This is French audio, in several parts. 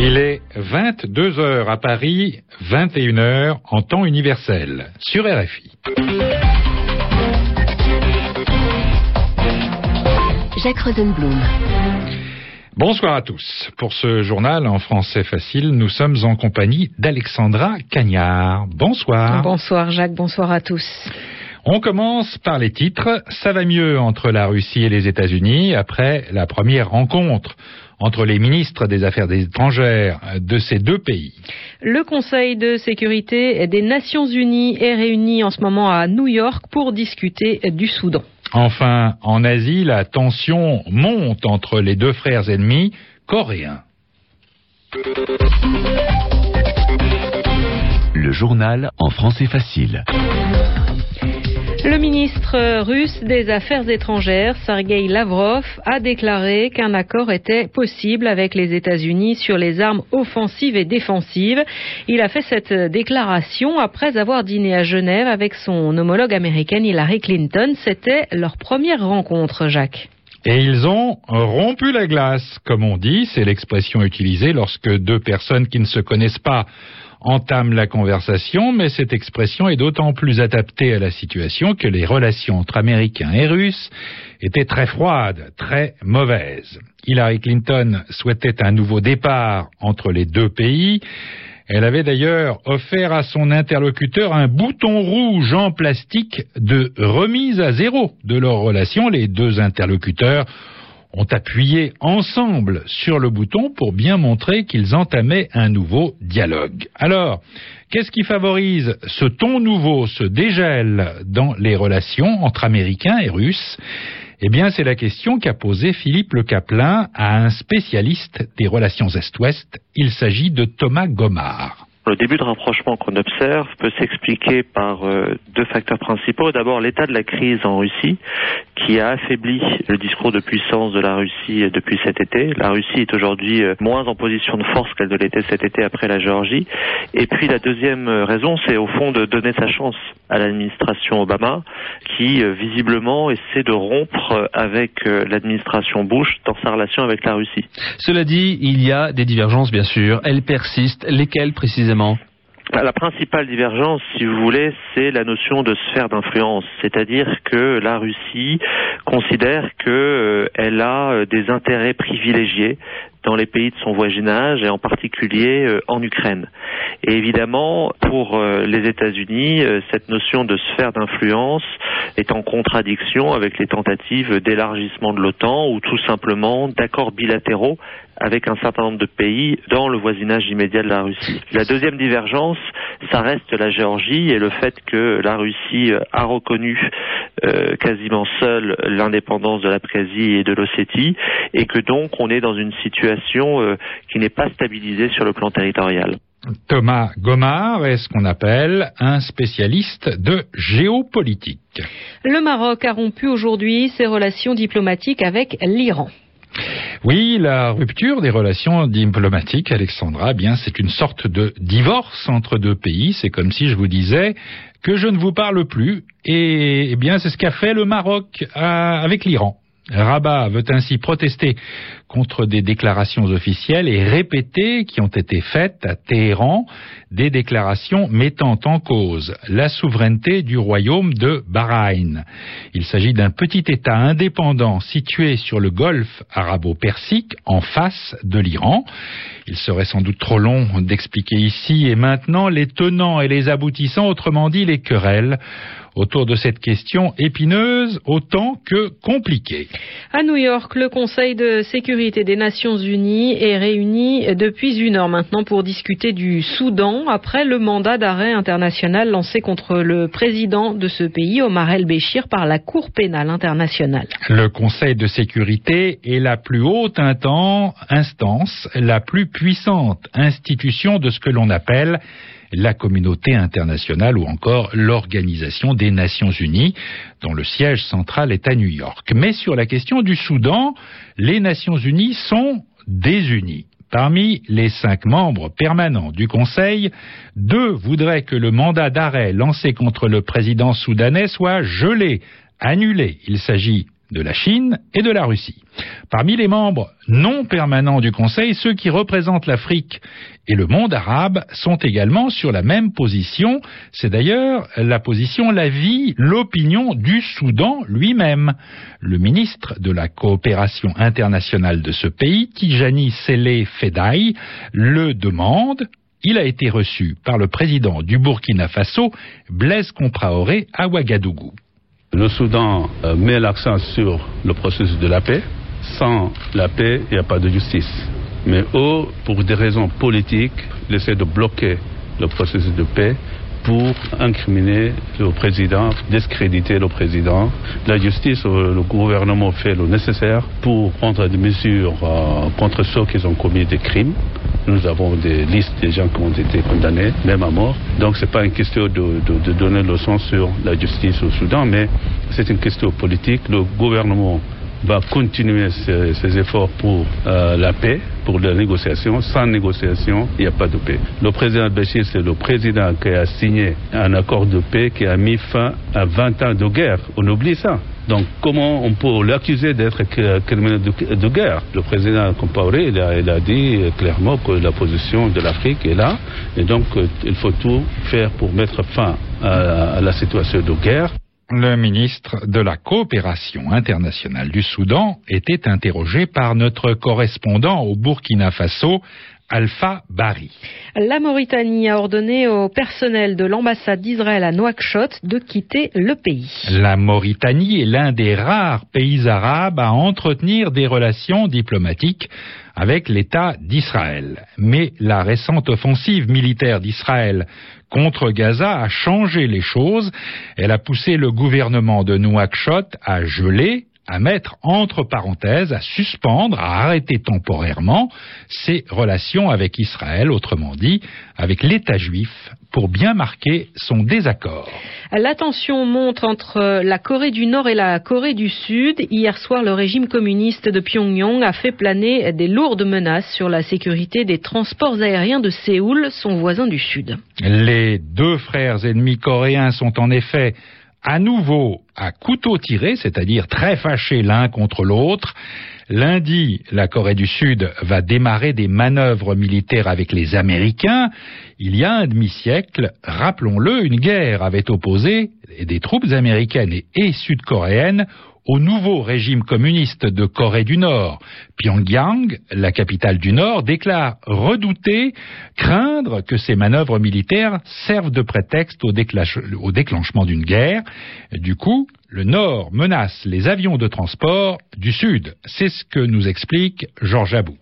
Il est 22 heures à Paris, 21 heures en temps universel, sur RFI. Jacques Rosenblum. Bonsoir à tous. Pour ce journal en français facile, nous sommes en compagnie d'Alexandra Cagnard. Bonsoir. Bonsoir Jacques, bonsoir à tous. On commence par les titres. Ça va mieux entre la Russie et les États-Unis après la première rencontre entre les ministres des Affaires étrangères de ces deux pays. Le Conseil de sécurité des Nations Unies est réuni en ce moment à New York pour discuter du Soudan. Enfin, en Asie, la tension monte entre les deux frères ennemis coréens. Le journal en français facile. Le ministre russe des Affaires étrangères, Sergei Lavrov, a déclaré qu'un accord était possible avec les États-Unis sur les armes offensives et défensives. Il a fait cette déclaration après avoir dîné à Genève avec son homologue américaine Hillary Clinton. C'était leur première rencontre, Jacques. Et ils ont rompu la glace, comme on dit, c'est l'expression utilisée lorsque deux personnes qui ne se connaissent pas entame la conversation, mais cette expression est d'autant plus adaptée à la situation que les relations entre Américains et Russes étaient très froides, très mauvaises. Hillary Clinton souhaitait un nouveau départ entre les deux pays. Elle avait d'ailleurs offert à son interlocuteur un bouton rouge en plastique de remise à zéro de leur relation. Les deux interlocuteurs ont appuyé ensemble sur le bouton pour bien montrer qu'ils entamaient un nouveau dialogue. Alors, qu'est-ce qui favorise ce ton nouveau, ce dégel dans les relations entre Américains et Russes? Eh bien, c'est la question qu'a posée Philippe Le Caplin à un spécialiste des relations Est-Ouest. Il s'agit de Thomas Gomard. Le début de rapprochement qu'on observe peut s'expliquer par euh, deux facteurs principaux. D'abord, l'état de la crise en Russie, qui a affaibli le discours de puissance de la Russie depuis cet été. La Russie est aujourd'hui euh, moins en position de force qu'elle ne l'était cet été après la Géorgie. Et puis la deuxième raison, c'est au fond de donner sa chance à l'administration Obama, qui euh, visiblement essaie de rompre avec l'administration Bush dans sa relation avec la Russie. Cela dit, il y a des divergences, bien sûr. Elles persistent. Lesquelles précisément? La principale divergence, si vous voulez, c'est la notion de sphère d'influence, c'est-à-dire que la Russie considère qu'elle euh, a euh, des intérêts privilégiés dans les pays de son voisinage et en particulier euh, en Ukraine. Et évidemment, pour les États-Unis, cette notion de sphère d'influence est en contradiction avec les tentatives d'élargissement de l'OTAN ou tout simplement d'accords bilatéraux avec un certain nombre de pays dans le voisinage immédiat de la Russie. La deuxième divergence, ça reste la Géorgie et le fait que la Russie a reconnu euh, quasiment seule l'indépendance de l'Abkhazie et de l'Ossétie et que donc on est dans une situation euh, qui n'est pas stabilisée sur le plan territorial. Thomas Gomard est ce qu'on appelle un spécialiste de géopolitique. Le Maroc a rompu aujourd'hui ses relations diplomatiques avec l'Iran. Oui, la rupture des relations diplomatiques, Alexandra, eh bien c'est une sorte de divorce entre deux pays. C'est comme si je vous disais que je ne vous parle plus. Et eh bien c'est ce qu'a fait le Maroc euh, avec l'Iran. Rabat veut ainsi protester contre des déclarations officielles et répétées qui ont été faites à Téhéran, des déclarations mettant en cause la souveraineté du royaume de Bahreïn. Il s'agit d'un petit État indépendant situé sur le golfe arabo-persique en face de l'Iran. Il serait sans doute trop long d'expliquer ici et maintenant les tenants et les aboutissants, autrement dit les querelles autour de cette question épineuse autant que compliquée. À New York, le Conseil de sécurité des Nations Unies est réuni depuis une heure maintenant pour discuter du Soudan après le mandat d'arrêt international lancé contre le président de ce pays, Omar el-Béchir, par la Cour pénale internationale. Le Conseil de sécurité est la plus haute instance, la plus puissante institution de ce que l'on appelle la communauté internationale ou encore l'Organisation des Nations Unies, dont le siège central est à New York. Mais sur la question du Soudan, les Nations Unies sont désunies. Parmi les cinq membres permanents du Conseil, deux voudraient que le mandat d'arrêt lancé contre le président soudanais soit gelé, annulé. Il s'agit de la Chine et de la Russie. Parmi les membres non permanents du Conseil, ceux qui représentent l'Afrique et le monde arabe sont également sur la même position. C'est d'ailleurs la position, l'avis, l'opinion du Soudan lui-même. Le ministre de la coopération internationale de ce pays, Tijani Sele Fedaï, le demande il a été reçu par le président du Burkina Faso, Blaise Compaoré, à Ouagadougou. Le Soudan euh, met l'accent sur le processus de la paix. Sans la paix, il n'y a pas de justice. Mais eux, pour des raisons politiques, essaient de bloquer le processus de paix pour incriminer le président, discréditer le président. La justice, euh, le gouvernement fait le nécessaire pour prendre des mesures euh, contre ceux qui ont commis des crimes. Nous avons des listes des gens qui ont été condamnés, même à mort. Donc ce n'est pas une question de, de, donner leçon sur la justice au Soudan, mais c'est une question politique. Le gouvernement va continuer ses, ses efforts pour euh, la paix, pour la négociation. Sans négociation, il n'y a pas de paix. Le président Béchir, c'est le président qui a signé un accord de paix qui a mis fin à 20 ans de guerre. On oublie ça. Donc comment on peut l'accuser d'être criminel de, guerre? Le président Compaoré, il a, il a dit clairement que la position de l'Afrique est là. Et donc il faut tout faire pour mettre fin à la situation de guerre. Le ministre de la coopération internationale du Soudan était interrogé par notre correspondant au Burkina Faso, Alpha Bari. La Mauritanie a ordonné au personnel de l'ambassade d'Israël à Nouakchott de quitter le pays. La Mauritanie est l'un des rares pays arabes à entretenir des relations diplomatiques avec l'État d'Israël. Mais la récente offensive militaire d'Israël contre Gaza a changé les choses. Elle a poussé le gouvernement de Nouakchott à geler à mettre entre parenthèses, à suspendre, à arrêter temporairement ses relations avec Israël, autrement dit, avec l'État juif, pour bien marquer son désaccord. La tension monte entre la Corée du Nord et la Corée du Sud. Hier soir, le régime communiste de Pyongyang a fait planer des lourdes menaces sur la sécurité des transports aériens de Séoul, son voisin du Sud. Les deux frères ennemis coréens sont en effet à nouveau à couteau tiré, c'est-à-dire très fâchés l'un contre l'autre. Lundi, la Corée du Sud va démarrer des manœuvres militaires avec les Américains. Il y a un demi-siècle, rappelons-le, une guerre avait opposé des troupes américaines et sud-coréennes au nouveau régime communiste de Corée du Nord. Pyongyang, la capitale du Nord, déclare redouter, craindre que ces manœuvres militaires servent de prétexte au, au déclenchement d'une guerre. Du coup, le Nord menace les avions de transport du Sud. C'est ce que nous explique Georges Abou.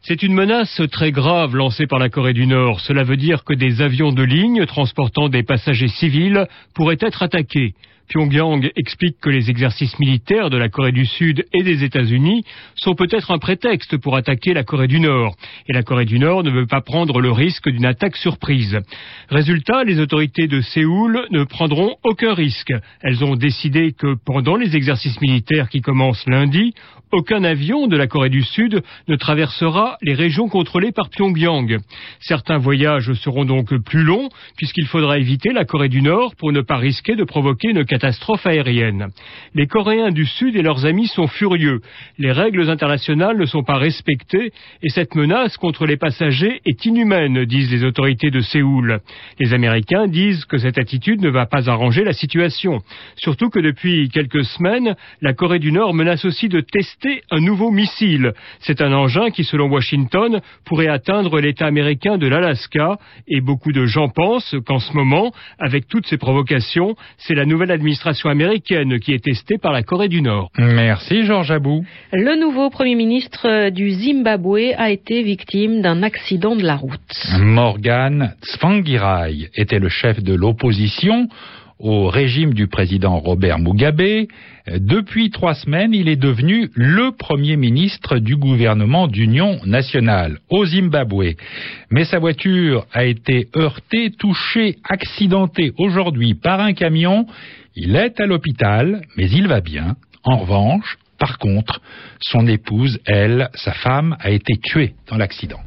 C'est une menace très grave lancée par la Corée du Nord. Cela veut dire que des avions de ligne transportant des passagers civils pourraient être attaqués. Pyongyang explique que les exercices militaires de la Corée du Sud et des États-Unis sont peut-être un prétexte pour attaquer la Corée du Nord. Et la Corée du Nord ne veut pas prendre le risque d'une attaque surprise. Résultat, les autorités de Séoul ne prendront aucun risque. Elles ont décidé que pendant les exercices militaires qui commencent lundi, aucun avion de la Corée du Sud ne traversera les régions contrôlées par Pyongyang. Certains voyages seront donc plus longs puisqu'il faudra éviter la Corée du Nord pour ne pas risquer de provoquer une catastrophe aérienne. Les Coréens du Sud et leurs amis sont furieux. Les règles internationales ne sont pas respectées et cette menace contre les passagers est inhumaine, disent les autorités de Séoul. Les Américains disent que cette attitude ne va pas arranger la situation. Surtout que depuis quelques semaines, la Corée du Nord menace aussi de tester un nouveau missile. C'est un engin qui, selon Washington, pourrait atteindre l'État américain de l'Alaska et beaucoup de gens pensent qu'en ce moment, avec toutes ces provocations, c'est la nouvelle administration américaine qui est testée par la Corée du Nord. Merci Georges Abou. Le nouveau Premier ministre du Zimbabwe a été victime d'un accident de la route. Morgan Tsvangirai était le chef de l'opposition au régime du président Robert Mugabe. Depuis trois semaines, il est devenu le premier ministre du gouvernement d'union nationale au Zimbabwe. Mais sa voiture a été heurtée, touchée, accidentée aujourd'hui par un camion. Il est à l'hôpital, mais il va bien. En revanche, par contre, son épouse, elle, sa femme, a été tuée dans l'accident.